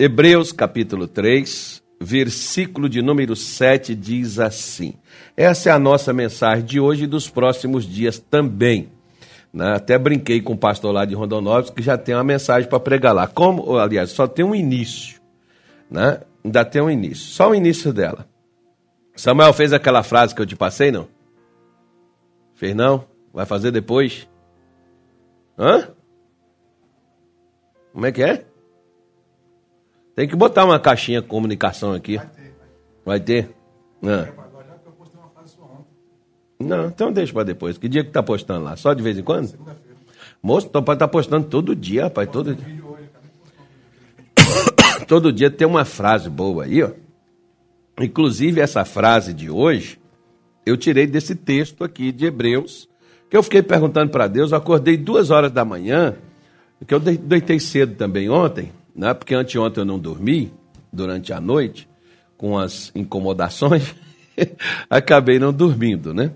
Hebreus capítulo 3, versículo de número 7 diz assim: Essa é a nossa mensagem de hoje e dos próximos dias também. Né? Até brinquei com o pastor lá de Rondonópolis que já tem uma mensagem para pregar lá. Como, aliás, só tem um início. Né? Ainda tem um início. Só o início dela. Samuel fez aquela frase que eu te passei, não? Fez não? Vai fazer depois? Hã? Como é que é? Tem que botar uma caixinha de comunicação aqui. Vai ter? Vai ter? Não, então deixa para depois. Que dia que tá postando lá? Só de vez em quando? Moço, então pode estar tá postando todo dia, rapaz. Todo dia. todo dia tem uma frase boa aí, ó. Inclusive, essa frase de hoje, eu tirei desse texto aqui de Hebreus, que eu fiquei perguntando para Deus. Eu acordei duas horas da manhã porque eu deitei cedo também ontem, né? porque anteontem eu não dormi durante a noite, com as incomodações, acabei não dormindo, né?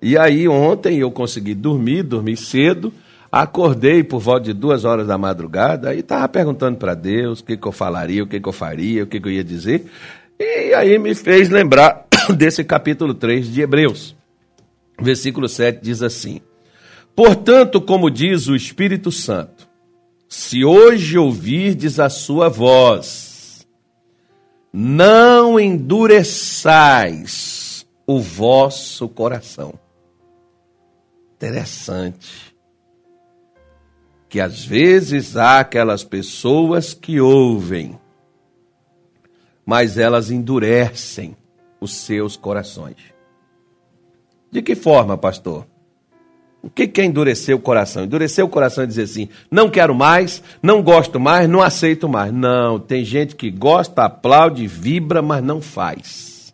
E aí ontem eu consegui dormir, dormi cedo, acordei por volta de duas horas da madrugada, e estava perguntando para Deus o que, que eu falaria, o que, que eu faria, o que, que eu ia dizer, e aí me fez lembrar desse capítulo 3 de Hebreus. Versículo 7 diz assim: Portanto, como diz o Espírito Santo, se hoje ouvirdes a sua voz, não endureçais o vosso coração. Interessante. Que às vezes há aquelas pessoas que ouvem, mas elas endurecem os seus corações. De que forma, pastor? O que é endurecer o coração? Endurecer o coração é dizer assim: não quero mais, não gosto mais, não aceito mais. Não, tem gente que gosta, aplaude, vibra, mas não faz.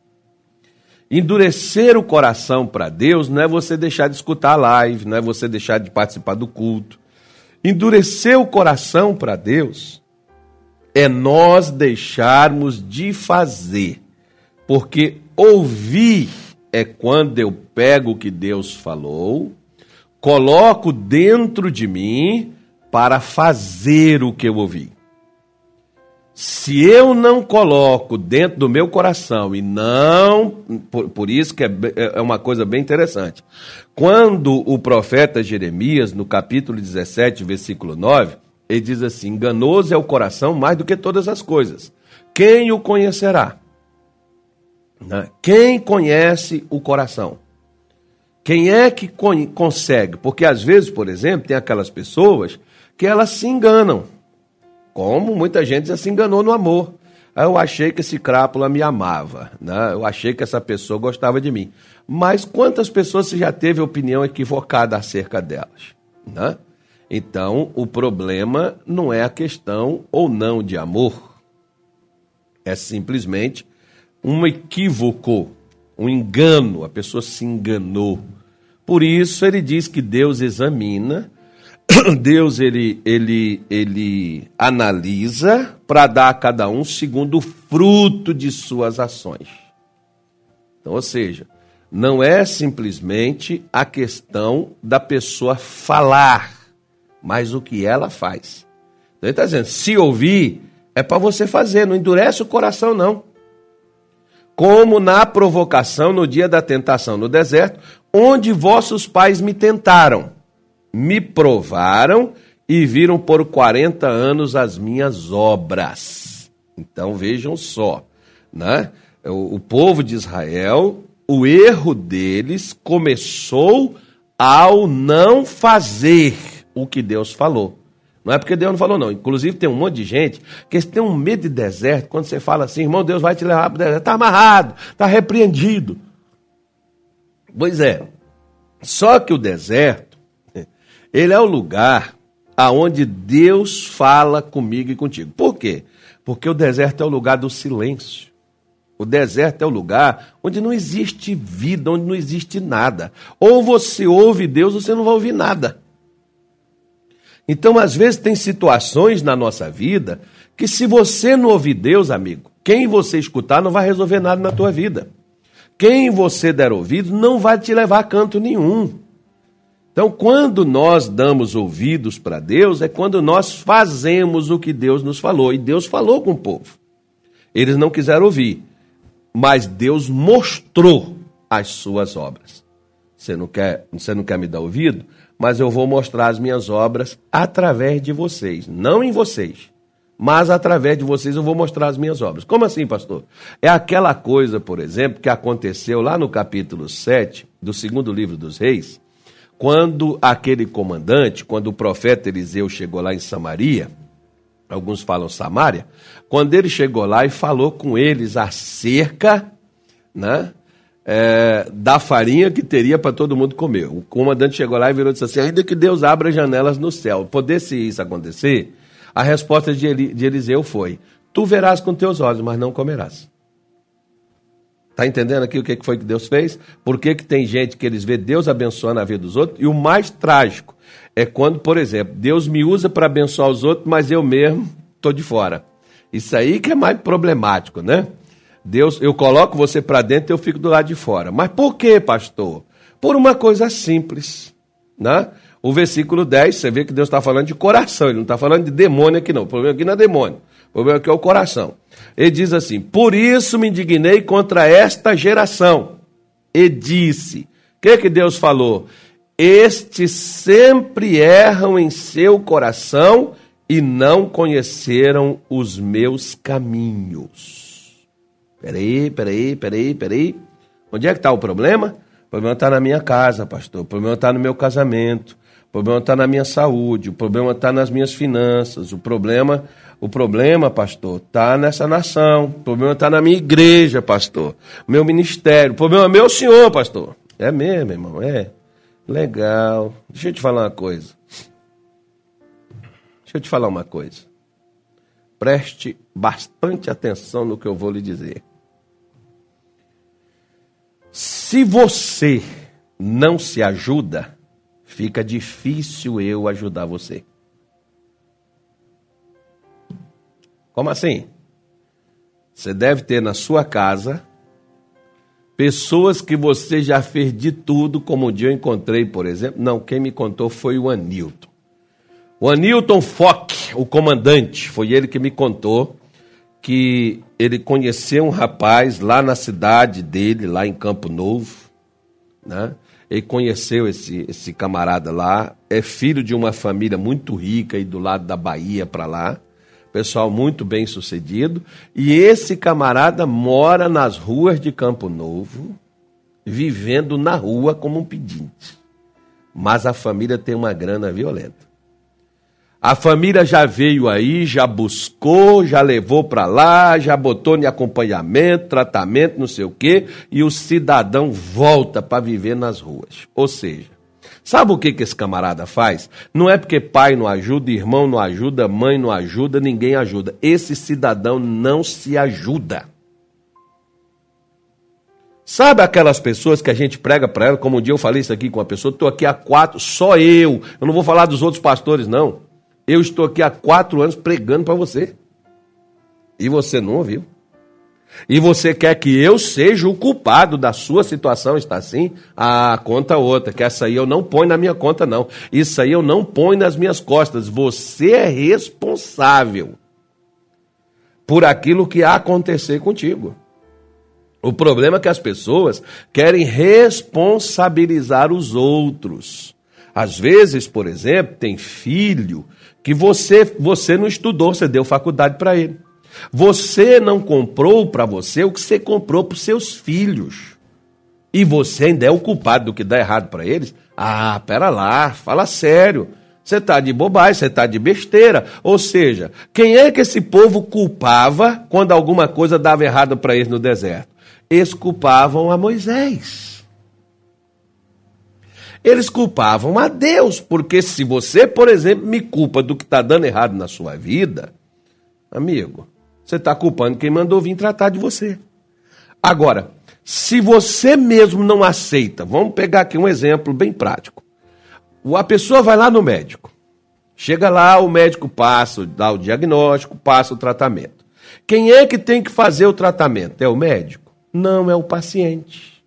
Endurecer o coração para Deus não é você deixar de escutar a live, não é você deixar de participar do culto. Endurecer o coração para Deus é nós deixarmos de fazer, porque ouvir é quando eu pego o que Deus falou coloco dentro de mim para fazer o que eu ouvi. Se eu não coloco dentro do meu coração e não, por, por isso que é, é uma coisa bem interessante. Quando o profeta Jeremias, no capítulo 17, versículo 9, ele diz assim: enganoso é o coração mais do que todas as coisas. Quem o conhecerá? Né? Quem conhece o coração? Quem é que consegue? Porque às vezes, por exemplo, tem aquelas pessoas que elas se enganam. Como muita gente já se enganou no amor. Eu achei que esse crápula me amava, né? eu achei que essa pessoa gostava de mim. Mas quantas pessoas você já teve opinião equivocada acerca delas? Né? Então, o problema não é a questão ou não de amor, é simplesmente um equívoco um engano, a pessoa se enganou. Por isso ele diz que Deus examina, Deus ele, ele, ele analisa para dar a cada um segundo o fruto de suas ações. Então, ou seja, não é simplesmente a questão da pessoa falar, mas o que ela faz. Então ele está dizendo, se ouvir, é para você fazer, não endurece o coração, não como na provocação no dia da tentação no deserto, onde vossos pais me tentaram, me provaram e viram por 40 anos as minhas obras. Então vejam só, né? O, o povo de Israel, o erro deles começou ao não fazer o que Deus falou. Não é porque Deus não falou, não. Inclusive, tem um monte de gente que tem um medo de deserto. Quando você fala assim, irmão, Deus vai te levar para o deserto. Está amarrado, está repreendido. Pois é. Só que o deserto, ele é o lugar aonde Deus fala comigo e contigo. Por quê? Porque o deserto é o lugar do silêncio. O deserto é o lugar onde não existe vida, onde não existe nada. Ou você ouve Deus, ou você não vai ouvir nada. Então, às vezes, tem situações na nossa vida que, se você não ouvir Deus, amigo, quem você escutar não vai resolver nada na tua vida. Quem você der ouvido não vai te levar a canto nenhum. Então, quando nós damos ouvidos para Deus, é quando nós fazemos o que Deus nos falou. E Deus falou com o povo. Eles não quiseram ouvir, mas Deus mostrou as suas obras. Você não quer, você não quer me dar ouvido? Mas eu vou mostrar as minhas obras através de vocês, não em vocês, mas através de vocês eu vou mostrar as minhas obras. Como assim, pastor? É aquela coisa, por exemplo, que aconteceu lá no capítulo 7 do segundo livro dos Reis, quando aquele comandante, quando o profeta Eliseu chegou lá em Samaria, alguns falam Samaria, quando ele chegou lá e falou com eles acerca né, é, da farinha que teria para todo mundo comer. O comandante chegou lá e virou e disse assim: ainda que Deus abra janelas no céu, pudesse isso acontecer, a resposta de, Eli, de Eliseu foi: Tu verás com teus olhos, mas não comerás. Está entendendo aqui o que foi que Deus fez? Por que, que tem gente que eles vê Deus abençoando a vida dos outros? E o mais trágico é quando, por exemplo, Deus me usa para abençoar os outros, mas eu mesmo estou de fora. Isso aí que é mais problemático, né? Deus, eu coloco você para dentro e eu fico do lado de fora. Mas por que, pastor? Por uma coisa simples, né? O versículo 10, você vê que Deus está falando de coração, ele não está falando de demônio aqui não. O problema aqui não é demônio. O problema aqui é o coração. Ele diz assim: Por isso me indignei contra esta geração. E disse: O que, que Deus falou? Estes sempre erram em seu coração e não conheceram os meus caminhos. Peraí, peraí, peraí, peraí. Onde é que está o problema? O problema está na minha casa, pastor. O problema está no meu casamento. O problema está na minha saúde. O problema está nas minhas finanças. O problema o problema, pastor, está nessa nação. O problema está na minha igreja, pastor. Meu ministério. O problema é meu senhor, pastor. É mesmo, irmão. É. Legal. Deixa eu te falar uma coisa. Deixa eu te falar uma coisa. Preste bastante atenção no que eu vou lhe dizer. Se você não se ajuda, fica difícil eu ajudar você. Como assim? Você deve ter na sua casa pessoas que você já fez de tudo, como um dia eu encontrei, por exemplo. Não, quem me contou foi o Anilton. O Anilton Fock, o comandante, foi ele que me contou que ele conheceu um rapaz lá na cidade dele, lá em Campo Novo, né? Ele conheceu esse, esse camarada lá, é filho de uma família muito rica e do lado da Bahia para lá pessoal muito bem sucedido, e esse camarada mora nas ruas de Campo Novo, vivendo na rua como um pedinte. Mas a família tem uma grana violenta. A família já veio aí, já buscou, já levou para lá, já botou em acompanhamento, tratamento, não sei o quê, e o cidadão volta para viver nas ruas. Ou seja, Sabe o que, que esse camarada faz? Não é porque pai não ajuda, irmão não ajuda, mãe não ajuda, ninguém ajuda. Esse cidadão não se ajuda. Sabe aquelas pessoas que a gente prega para ela, como um dia eu falei isso aqui com uma pessoa, estou aqui há quatro, só eu, eu não vou falar dos outros pastores, não. Eu estou aqui há quatro anos pregando para você. E você não ouviu. E você quer que eu seja o culpado da sua situação, está assim? Ah, conta outra, que essa aí eu não ponho na minha conta, não. Isso aí eu não ponho nas minhas costas. Você é responsável por aquilo que acontecer contigo. O problema é que as pessoas querem responsabilizar os outros. Às vezes, por exemplo, tem filho que você, você não estudou, você deu faculdade para ele. Você não comprou para você o que você comprou para seus filhos. E você ainda é o culpado do que dá errado para eles? Ah, pera lá, fala sério. Você está de bobagem, você está de besteira. Ou seja, quem é que esse povo culpava quando alguma coisa dava errado para eles no deserto? Eles culpavam a Moisés. Eles culpavam a Deus, porque se você, por exemplo, me culpa do que está dando errado na sua vida, amigo, você está culpando quem mandou vir tratar de você. Agora, se você mesmo não aceita, vamos pegar aqui um exemplo bem prático. A pessoa vai lá no médico. Chega lá, o médico passa, dá o diagnóstico, passa o tratamento. Quem é que tem que fazer o tratamento? É o médico? Não, é o paciente.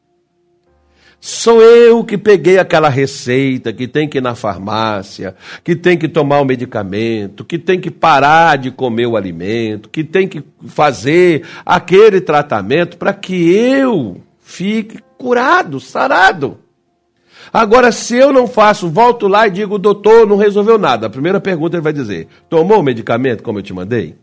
Sou eu que peguei aquela receita que tem que ir na farmácia, que tem que tomar o medicamento, que tem que parar de comer o alimento, que tem que fazer aquele tratamento para que eu fique curado, sarado. Agora, se eu não faço, volto lá e digo, doutor, não resolveu nada. A primeira pergunta ele vai dizer: tomou o medicamento como eu te mandei?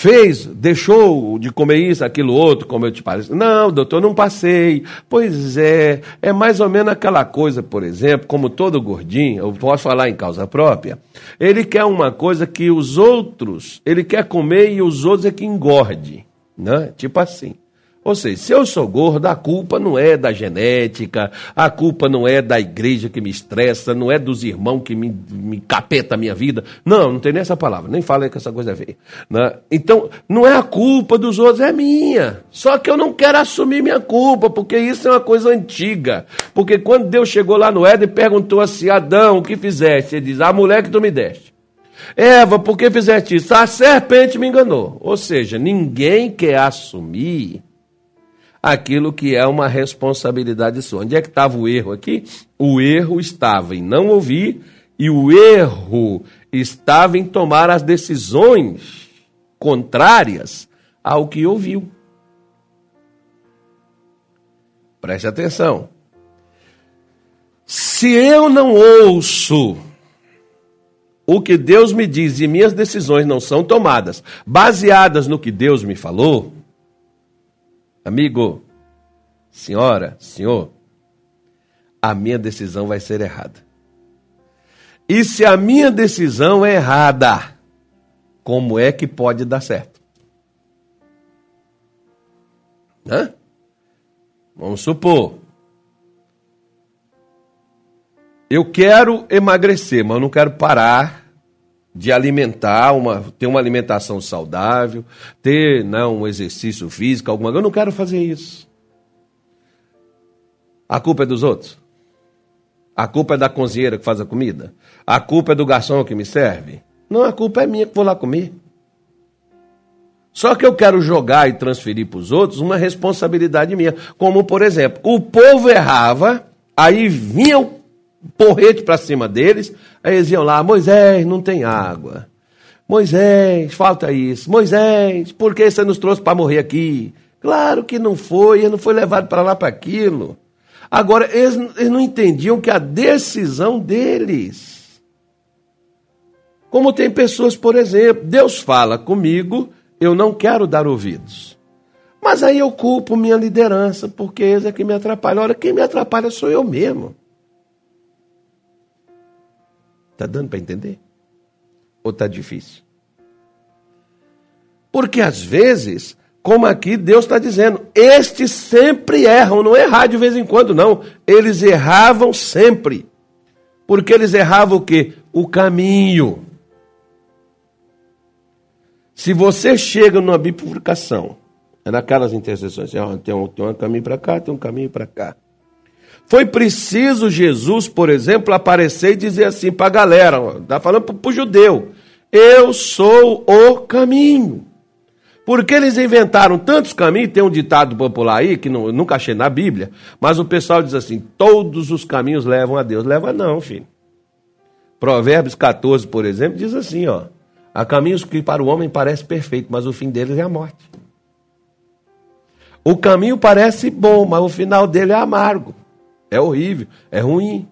Fez, deixou de comer isso, aquilo outro, como eu te parece. Não, doutor, não passei. Pois é, é mais ou menos aquela coisa, por exemplo, como todo gordinho, eu posso falar em causa própria, ele quer uma coisa que os outros, ele quer comer e os outros é que engorde, né? Tipo assim. Ou seja, se eu sou gordo, a culpa não é da genética, a culpa não é da igreja que me estressa, não é dos irmãos que me, me capeta a minha vida. Não, não tem nem essa palavra, nem fala que essa coisa é feia. Né? Então, não é a culpa dos outros, é minha. Só que eu não quero assumir minha culpa, porque isso é uma coisa antiga. Porque quando Deus chegou lá no Éden e perguntou assim, Adão, o que fizeste? Ele diz, a mulher que tu me deste. Eva, por que fizeste isso? A serpente me enganou. Ou seja, ninguém quer assumir aquilo que é uma responsabilidade sua. Onde é que estava o erro aqui? O erro estava em não ouvir e o erro estava em tomar as decisões contrárias ao que ouviu. Preste atenção. Se eu não ouço o que Deus me diz e minhas decisões não são tomadas baseadas no que Deus me falou, Amigo, senhora, senhor, a minha decisão vai ser errada. E se a minha decisão é errada, como é que pode dar certo? Hã? Vamos supor. Eu quero emagrecer, mas eu não quero parar de alimentar, uma, ter uma alimentação saudável, ter não, né, um exercício físico, alguma coisa. Eu não quero fazer isso. A culpa é dos outros? A culpa é da cozinheira que faz a comida? A culpa é do garçom que me serve? Não, a culpa é minha que vou lá comer. Só que eu quero jogar e transferir para os outros uma responsabilidade minha. Como, por exemplo, o povo errava, aí vinha o porrete para cima deles. Aí eles iam lá, Moisés, não tem água. Moisés, falta isso. Moisés, por que você nos trouxe para morrer aqui? Claro que não foi, ele não foi levado para lá para aquilo. Agora, eles, eles não entendiam que a decisão deles. Como tem pessoas, por exemplo, Deus fala comigo, eu não quero dar ouvidos. Mas aí eu culpo minha liderança, porque eles é que me atrapalham. Ora, quem me atrapalha sou eu mesmo. Está dando para entender? Ou está difícil? Porque às vezes, como aqui Deus está dizendo, estes sempre erram, não errar de vez em quando, não. Eles erravam sempre. Porque eles erravam o quê? O caminho. Se você chega numa bifurcação, é naquelas interseções, tem um, tem um caminho para cá, tem um caminho para cá. Foi preciso Jesus, por exemplo, aparecer e dizer assim para a galera, está falando para o judeu, eu sou o caminho. Porque eles inventaram tantos caminhos, tem um ditado popular aí, que não, nunca achei na Bíblia, mas o pessoal diz assim, todos os caminhos levam a Deus. Leva não, filho. Provérbios 14, por exemplo, diz assim, ó, há caminhos que para o homem parece perfeito, mas o fim deles é a morte. O caminho parece bom, mas o final dele é amargo. É horrível, é ruim.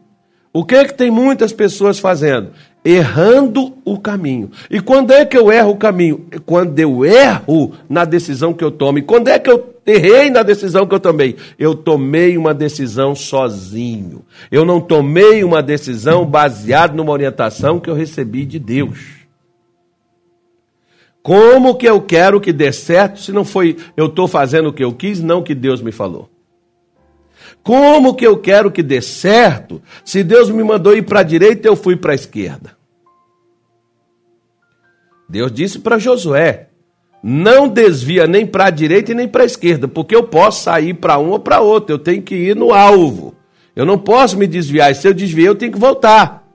O que é que tem muitas pessoas fazendo? Errando o caminho. E quando é que eu erro o caminho? Quando eu erro na decisão que eu tomo. E quando é que eu errei na decisão que eu tomei? Eu tomei uma decisão sozinho. Eu não tomei uma decisão baseada numa orientação que eu recebi de Deus. Como que eu quero que dê certo se não foi eu estou fazendo o que eu quis, não o que Deus me falou? Como que eu quero que dê certo se Deus me mandou ir para a direita e eu fui para a esquerda? Deus disse para Josué: não desvia nem para a direita e nem para a esquerda, porque eu posso sair para um ou para outro, eu tenho que ir no alvo. Eu não posso me desviar, e se eu desviar, eu tenho que voltar.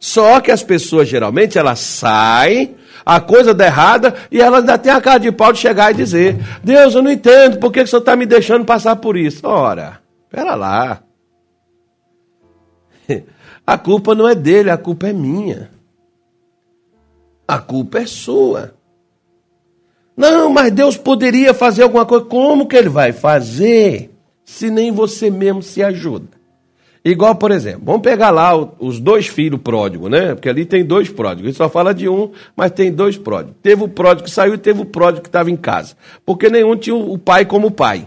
Só que as pessoas geralmente elas saem, a coisa dá errada e elas ainda têm a cara de pau de chegar e dizer: Deus, eu não entendo, por que, que o senhor está me deixando passar por isso? Ora, pera lá. A culpa não é dele, a culpa é minha. A culpa é sua. Não, mas Deus poderia fazer alguma coisa. Como que ele vai fazer se nem você mesmo se ajuda? Igual, por exemplo, vamos pegar lá os dois filhos pródigos, né? Porque ali tem dois pródigos. A gente só fala de um, mas tem dois pródigos. Teve o pródigo que saiu e teve o pródigo que estava em casa. Porque nenhum tinha o pai como pai.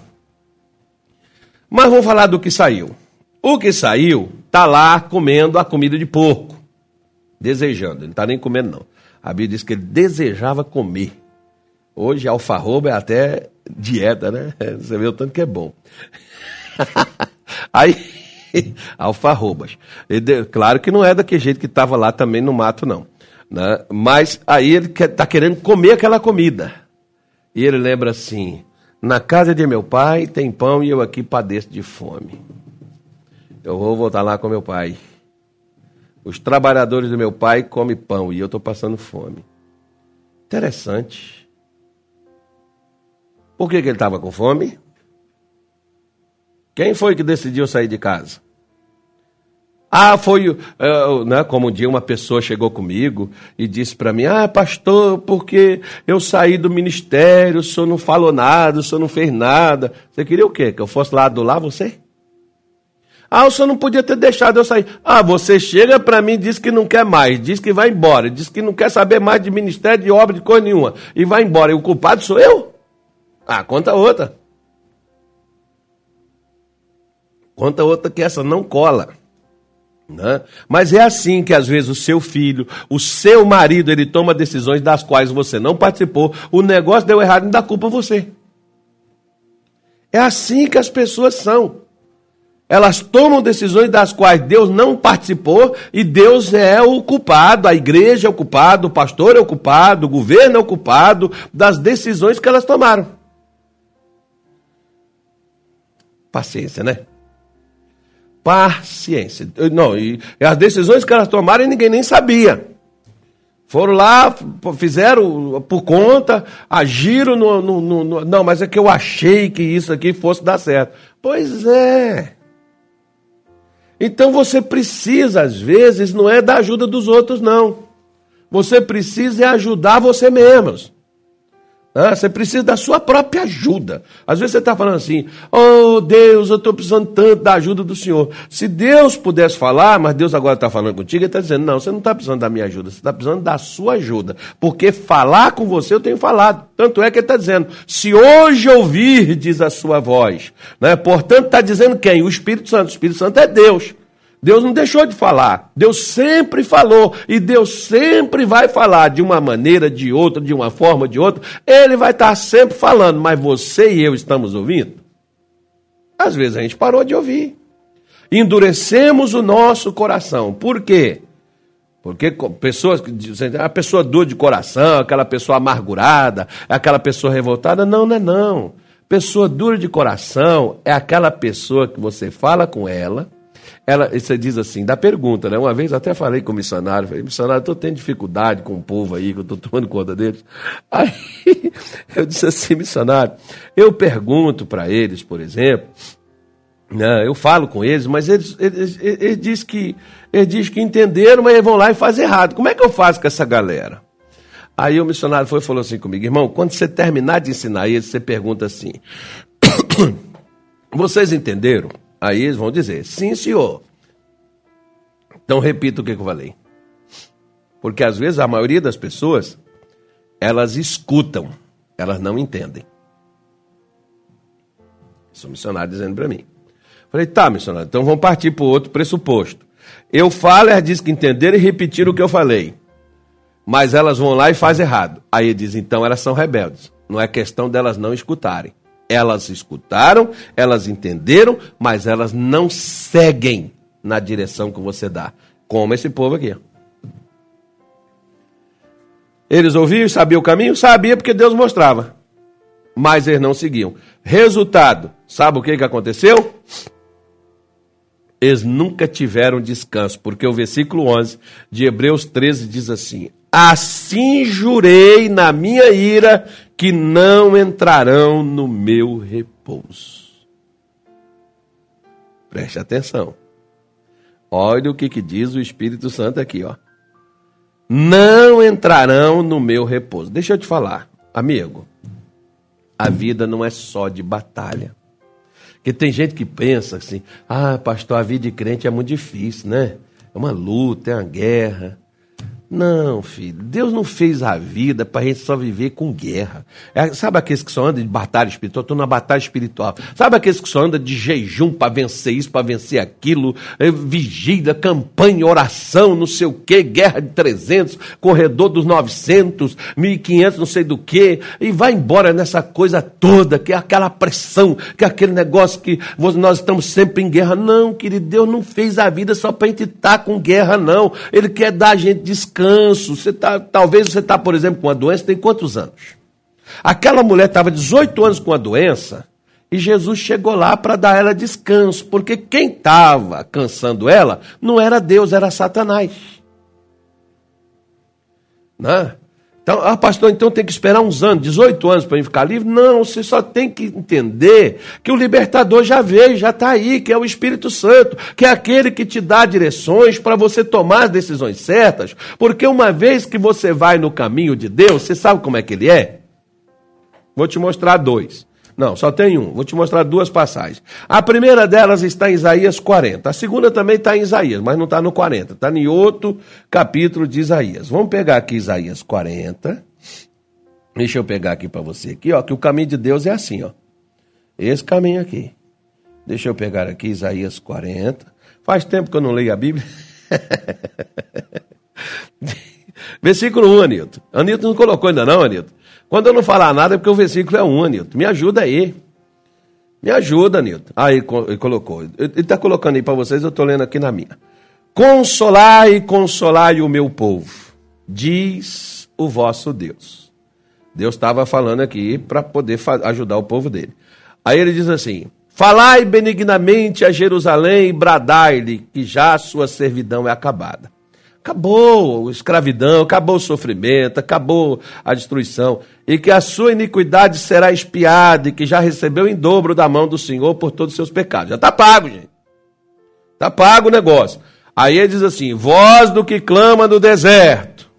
Mas vamos falar do que saiu. O que saiu está lá comendo a comida de porco. Desejando. Ele não está nem comendo, não. A Bíblia diz que ele desejava comer. Hoje, alfarroba é até dieta, né? Você vê o tanto que é bom. Aí alfarrobas. Claro que não é daquele jeito que estava lá também no mato, não. Né? Mas aí ele está querendo comer aquela comida. E ele lembra assim: na casa de meu pai tem pão e eu aqui padeço de fome. Eu vou voltar lá com meu pai. Os trabalhadores do meu pai comem pão e eu estou passando fome. Interessante. Por que, que ele estava com fome? Quem foi que decidiu sair de casa? Ah, foi, uh, né, como um dia uma pessoa chegou comigo e disse para mim: Ah, pastor, porque eu saí do ministério, o senhor não falou nada, o senhor não fez nada. Você queria o quê? Que eu fosse lá do lá você? Ah, o senhor não podia ter deixado eu sair. Ah, você chega para mim diz que não quer mais, diz que vai embora, diz que não quer saber mais de ministério, de obra, de coisa nenhuma, e vai embora. E o culpado sou eu? Ah, conta outra. Conta outra que essa não cola. Né? Mas é assim que às vezes o seu filho, o seu marido, ele toma decisões das quais você não participou, o negócio deu errado e dá culpa a você. É assim que as pessoas são. Elas tomam decisões das quais Deus não participou e Deus é o culpado, a igreja é o culpado, o pastor é o culpado, o governo é o culpado das decisões que elas tomaram. Paciência, né? Paciência. Não, e as decisões que elas tomaram ninguém nem sabia. Foram lá, fizeram por conta, agiram no, no, no, no, Não, mas é que eu achei que isso aqui fosse dar certo. Pois é. Então você precisa, às vezes, não é da ajuda dos outros, não. Você precisa é ajudar você mesmos. Você precisa da sua própria ajuda. Às vezes você está falando assim: Oh Deus, eu estou precisando tanto da ajuda do Senhor. Se Deus pudesse falar, mas Deus agora está falando contigo, Ele está dizendo: Não, você não está precisando da minha ajuda, você está precisando da sua ajuda. Porque falar com você eu tenho falado. Tanto é que Ele está dizendo: Se hoje ouvir, diz a sua voz. Né? Portanto, está dizendo quem? O Espírito Santo. O Espírito Santo é Deus. Deus não deixou de falar. Deus sempre falou. E Deus sempre vai falar de uma maneira, de outra, de uma forma, de outra. Ele vai estar sempre falando, mas você e eu estamos ouvindo? Às vezes a gente parou de ouvir. Endurecemos o nosso coração. Por quê? Porque pessoas que dizem, a pessoa dura de coração, aquela pessoa amargurada, aquela pessoa revoltada. Não, não é não. Pessoa dura de coração é aquela pessoa que você fala com ela ela, você diz assim, da pergunta, né? Uma vez até falei com o missionário, falei, missionário, estou tendo dificuldade com o povo aí, que eu estou tomando conta deles. Aí eu disse assim, missionário, eu pergunto para eles, por exemplo, né, eu falo com eles, mas eles, eles, eles, eles dizem que, eles diz que entenderam, mas eles vão lá e fazem errado. Como é que eu faço com essa galera? Aí o missionário foi e falou assim comigo, irmão, quando você terminar de ensinar eles, você pergunta assim, vocês entenderam? Aí eles vão dizer, sim, senhor. Então repita o que eu falei. Porque às vezes a maioria das pessoas, elas escutam, elas não entendem. Isso um missionário dizendo para mim. Falei, tá, missionário, então vamos partir para o outro pressuposto. Eu falo, elas dizem que entenderam e repetiram o que eu falei. Mas elas vão lá e fazem errado. Aí diz, então elas são rebeldes. Não é questão delas não escutarem. Elas escutaram, elas entenderam, mas elas não seguem na direção que você dá. Como esse povo aqui. Eles ouviam, sabiam o caminho? Sabia porque Deus mostrava. Mas eles não seguiam. Resultado, sabe o que, que aconteceu? eles nunca tiveram descanso, porque o versículo 11 de Hebreus 13 diz assim: Assim jurei na minha ira que não entrarão no meu repouso. Preste atenção. Olha o que, que diz o Espírito Santo aqui, ó. Não entrarão no meu repouso. Deixa eu te falar, amigo. A vida não é só de batalha. Porque tem gente que pensa assim: ah, pastor, a vida de crente é muito difícil, né? É uma luta, é uma guerra. Não, filho, Deus não fez a vida para a gente só viver com guerra. É, sabe aqueles que só andam de batalha espiritual? Estou na batalha espiritual. Sabe aqueles que só andam de jejum para vencer isso, para vencer aquilo? É, vigília, campanha, oração, não sei o quê, guerra de 300, corredor dos 900, 1500, não sei do quê, e vai embora nessa coisa toda, que é aquela pressão, que é aquele negócio que nós estamos sempre em guerra. Não, querido, Deus não fez a vida só para a gente estar tá com guerra, não. Ele quer dar a gente descanso descanso. Você tá, talvez você está, por exemplo, com uma doença, tem quantos anos? Aquela mulher estava 18 anos com a doença e Jesus chegou lá para dar ela descanso, porque quem estava cansando ela não era Deus, era Satanás. Né? Então, ah, pastor, então tem que esperar uns anos, 18 anos para mim ficar livre? Não, você só tem que entender que o libertador já veio, já está aí, que é o Espírito Santo, que é aquele que te dá direções para você tomar as decisões certas, porque uma vez que você vai no caminho de Deus, você sabe como é que ele é? Vou te mostrar dois. Não, só tem um. Vou te mostrar duas passagens. A primeira delas está em Isaías 40. A segunda também está em Isaías, mas não está no 40. Está em outro capítulo de Isaías. Vamos pegar aqui Isaías 40. Deixa eu pegar aqui para você aqui, ó, que o caminho de Deus é assim, ó. Esse caminho aqui. Deixa eu pegar aqui Isaías 40. Faz tempo que eu não leio a Bíblia. Versículo 1, Anilton. Anilton não colocou ainda não, Anilton. Quando eu não falar nada é porque o versículo é um, Nilton. Me ajuda aí. Me ajuda, Nilton. Aí ele colocou. Ele está colocando aí para vocês, eu estou lendo aqui na minha. Consolai, consolai o meu povo, diz o vosso Deus. Deus estava falando aqui para poder ajudar o povo dele. Aí ele diz assim: Falai benignamente a Jerusalém e bradai-lhe que já a sua servidão é acabada. Acabou a escravidão, acabou o sofrimento, acabou a destruição, e que a sua iniquidade será espiada, e que já recebeu em dobro da mão do Senhor por todos os seus pecados. Já está pago, gente. Está pago o negócio. Aí ele diz assim: Voz do que clama no deserto,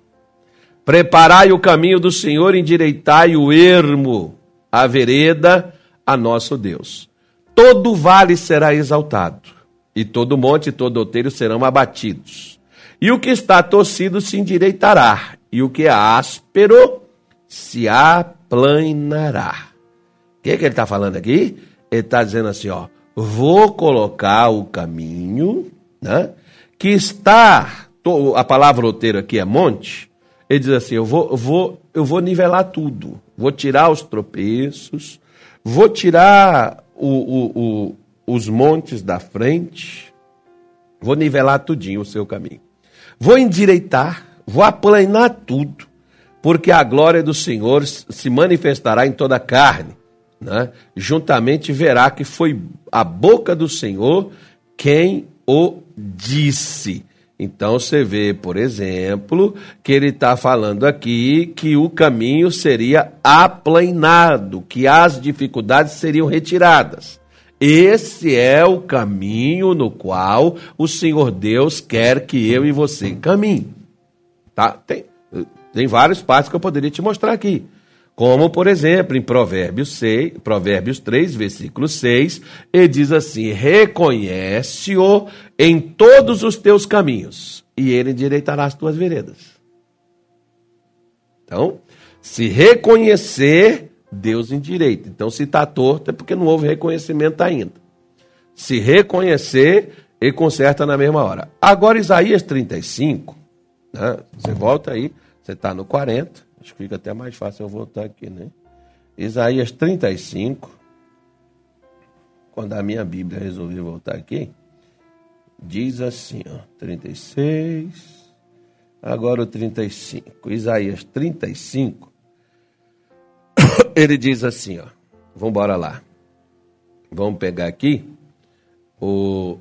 preparai o caminho do Senhor, endireitai o ermo, a vereda a nosso Deus. Todo vale será exaltado, e todo monte e todo outeiro serão abatidos e o que está torcido se endireitará, e o que é áspero se aplanará. O que, é que ele está falando aqui? Ele está dizendo assim: ó, vou colocar o caminho, né, que está, a palavra roteiro aqui é monte, ele diz assim: eu vou, eu vou, eu vou nivelar tudo, vou tirar os tropeços, vou tirar o, o, o, os montes da frente, vou nivelar tudinho o seu caminho. Vou endireitar, vou aplanar tudo, porque a glória do Senhor se manifestará em toda a carne. Né? Juntamente verá que foi a boca do Senhor quem o disse. Então você vê, por exemplo, que ele está falando aqui que o caminho seria aplanado, que as dificuldades seriam retiradas. Esse é o caminho no qual o Senhor Deus quer que eu e você caminhe. Tá? Tem, tem várias partes que eu poderia te mostrar aqui. Como, por exemplo, em Provérbios, 6, Provérbios 3, versículo 6, ele diz assim: Reconhece-o em todos os teus caminhos, e ele endireitará as tuas veredas. Então, se reconhecer Deus em direito. Então, se está torto, é porque não houve reconhecimento ainda. Se reconhecer, ele conserta na mesma hora. Agora, Isaías 35, né? você volta aí, você está no 40, acho que fica até mais fácil eu voltar aqui, né? Isaías 35, quando a minha Bíblia resolveu voltar aqui, diz assim, ó, 36, agora o 35, Isaías 35, ele diz assim, ó. Vamos embora lá. Vamos pegar aqui o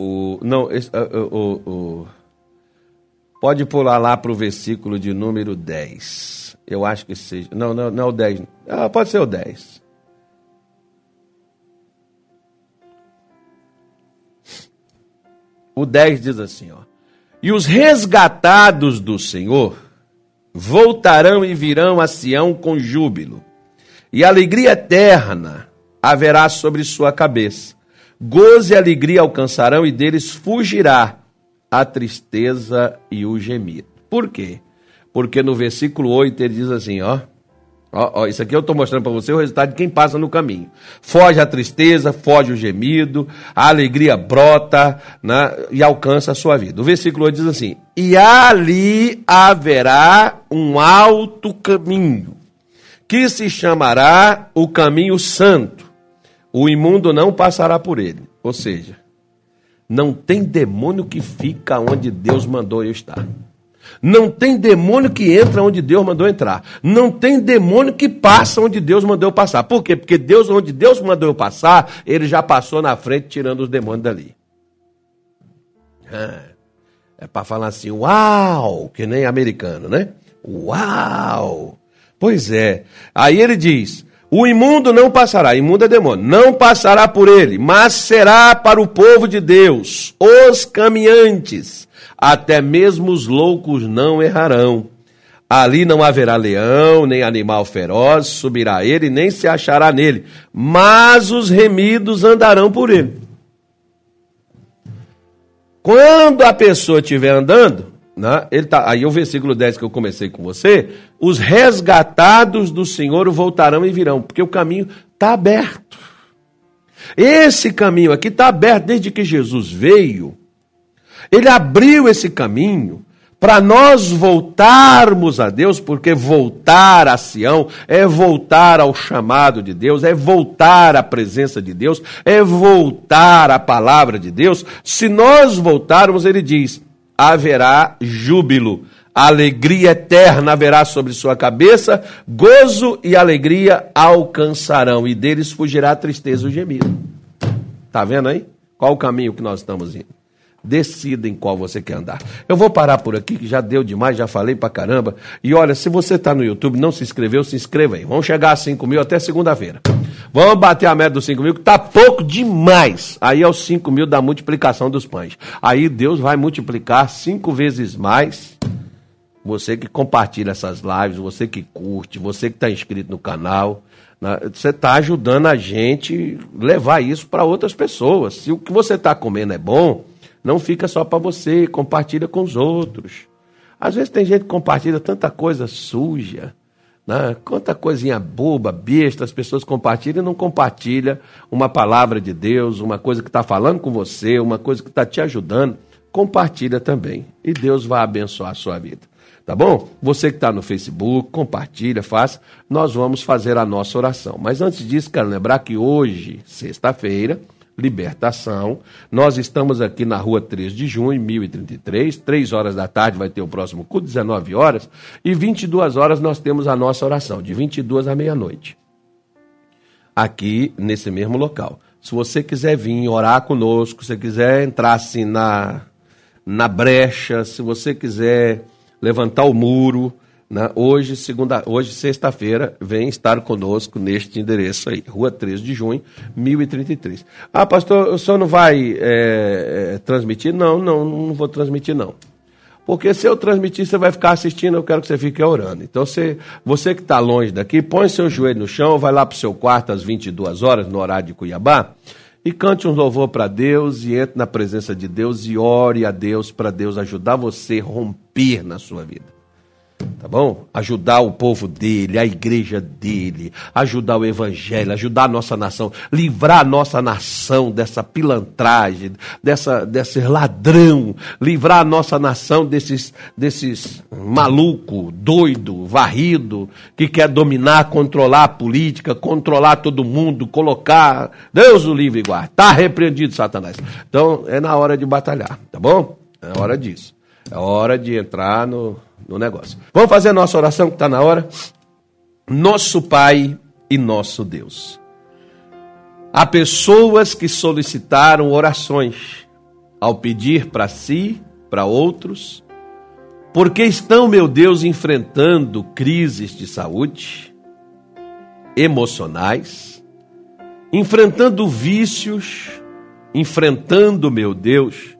o, não, esse, o, o, pode pular lá para o versículo de número 10. Eu acho que seja. Não, não, não é o 10. Ah, pode ser o 10. O 10 diz assim, ó. E os resgatados do Senhor voltarão e virão a Sião com júbilo, e alegria eterna haverá sobre sua cabeça. Gozo e alegria alcançarão, e deles fugirá a tristeza e o gemido. Por quê? Porque no versículo 8 ele diz assim, ó. Ó, ó, isso aqui eu estou mostrando para você o resultado de quem passa no caminho. Foge a tristeza, foge o gemido, a alegria brota né, e alcança a sua vida. O versículo 8 diz assim: E ali haverá um alto caminho, que se chamará o caminho santo. O imundo não passará por ele. Ou seja, não tem demônio que fica onde Deus mandou eu estar. Não tem demônio que entra onde Deus mandou entrar. Não tem demônio que passa onde Deus mandou passar. Por quê? Porque Deus, onde Deus mandou passar, ele já passou na frente tirando os demônios dali. É, é para falar assim, uau, que nem americano, né? Uau! Pois é. Aí ele diz: o imundo não passará, imundo é demônio, não passará por ele, mas será para o povo de Deus, os caminhantes até mesmo os loucos não errarão. Ali não haverá leão, nem animal feroz, subirá ele, nem se achará nele, mas os remidos andarão por ele. Quando a pessoa estiver andando, né, ele tá, aí o versículo 10 que eu comecei com você, os resgatados do Senhor voltarão e virão, porque o caminho está aberto. Esse caminho aqui está aberto desde que Jesus veio ele abriu esse caminho para nós voltarmos a Deus, porque voltar a Sião é voltar ao chamado de Deus, é voltar à presença de Deus, é voltar à palavra de Deus. Se nós voltarmos, ele diz: haverá júbilo, alegria eterna haverá sobre sua cabeça, gozo e alegria alcançarão, e deles fugirá tristeza e gemido. Está vendo aí? Qual o caminho que nós estamos indo? Decida em qual você quer andar. Eu vou parar por aqui, que já deu demais, já falei pra caramba. E olha, se você está no YouTube não se inscreveu, se inscreva aí. Vamos chegar a 5 mil até segunda-feira. Vamos bater a meta dos 5 mil, que tá pouco demais. Aí é os 5 mil da multiplicação dos pães. Aí Deus vai multiplicar cinco vezes mais. Você que compartilha essas lives, você que curte, você que está inscrito no canal. Né? Você está ajudando a gente levar isso para outras pessoas. Se o que você está comendo é bom, não fica só para você, compartilha com os outros. Às vezes tem gente que compartilha tanta coisa suja, né? quanta coisinha boba, besta, as pessoas compartilham e não compartilha uma palavra de Deus, uma coisa que está falando com você, uma coisa que está te ajudando. Compartilha também. E Deus vai abençoar a sua vida. Tá bom? Você que está no Facebook, compartilha, faça. Nós vamos fazer a nossa oração. Mas antes disso, quero lembrar que hoje, sexta-feira, Libertação. Nós estamos aqui na rua 3 de junho, 1033, 3 horas da tarde vai ter o próximo culto, 19 horas, e 22 horas nós temos a nossa oração, de 22 à meia-noite. Aqui nesse mesmo local. Se você quiser vir orar conosco, se você quiser entrar assim na, na brecha, se você quiser levantar o muro, né? Hoje, segunda, hoje sexta-feira, vem estar conosco neste endereço aí, Rua 13 de junho, 1033. Ah, pastor, o senhor não vai é, é, transmitir? Não, não, não vou transmitir não. Porque se eu transmitir, você vai ficar assistindo, eu quero que você fique orando. Então, você, você que está longe daqui, põe seu joelho no chão, vai lá para o seu quarto às 22 horas, no horário de Cuiabá, e cante um louvor para Deus e entre na presença de Deus e ore a Deus para Deus ajudar você a romper na sua vida tá bom? Ajudar o povo dele, a igreja dele, ajudar o evangelho, ajudar a nossa nação, livrar a nossa nação dessa pilantragem, dessa, desse ladrão, livrar a nossa nação desses, desses maluco, doido, varrido, que quer dominar, controlar a política, controlar todo mundo, colocar, Deus o livre e guarda, tá repreendido Satanás. Então, é na hora de batalhar, tá bom? É hora disso. É hora de entrar no, no negócio. Vamos fazer a nossa oração que está na hora? Nosso Pai e nosso Deus. Há pessoas que solicitaram orações ao pedir para si, para outros, porque estão, meu Deus, enfrentando crises de saúde, emocionais, enfrentando vícios, enfrentando, meu Deus,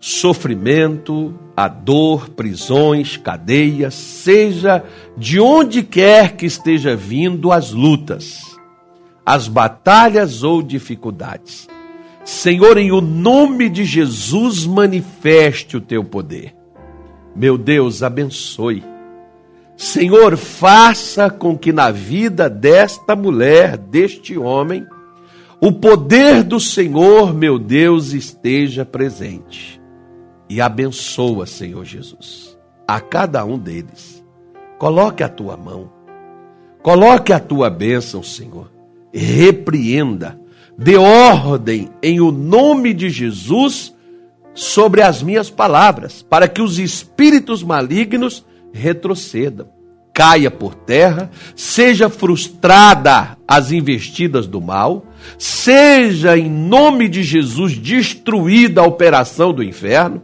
sofrimento, a dor, prisões, cadeias, seja de onde quer que esteja vindo as lutas, as batalhas ou dificuldades. Senhor, em o nome de Jesus, manifeste o teu poder. Meu Deus, abençoe. Senhor, faça com que na vida desta mulher, deste homem, o poder do Senhor, meu Deus, esteja presente e abençoa, Senhor Jesus, a cada um deles. Coloque a tua mão, coloque a tua bênção, Senhor. Repreenda, dê ordem em o nome de Jesus sobre as minhas palavras, para que os espíritos malignos retrocedam, caia por terra, seja frustrada as investidas do mal, seja em nome de Jesus destruída a operação do inferno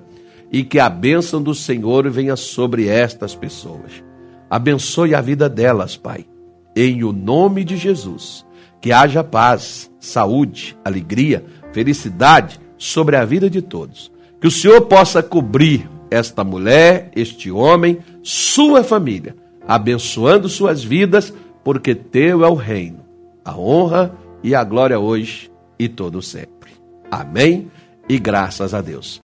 e que a bênção do Senhor venha sobre estas pessoas. Abençoe a vida delas, Pai, em o nome de Jesus. Que haja paz, saúde, alegria, felicidade sobre a vida de todos. Que o Senhor possa cobrir esta mulher, este homem, sua família, abençoando suas vidas, porque teu é o reino, a honra e a glória hoje e todo sempre. Amém e graças a Deus.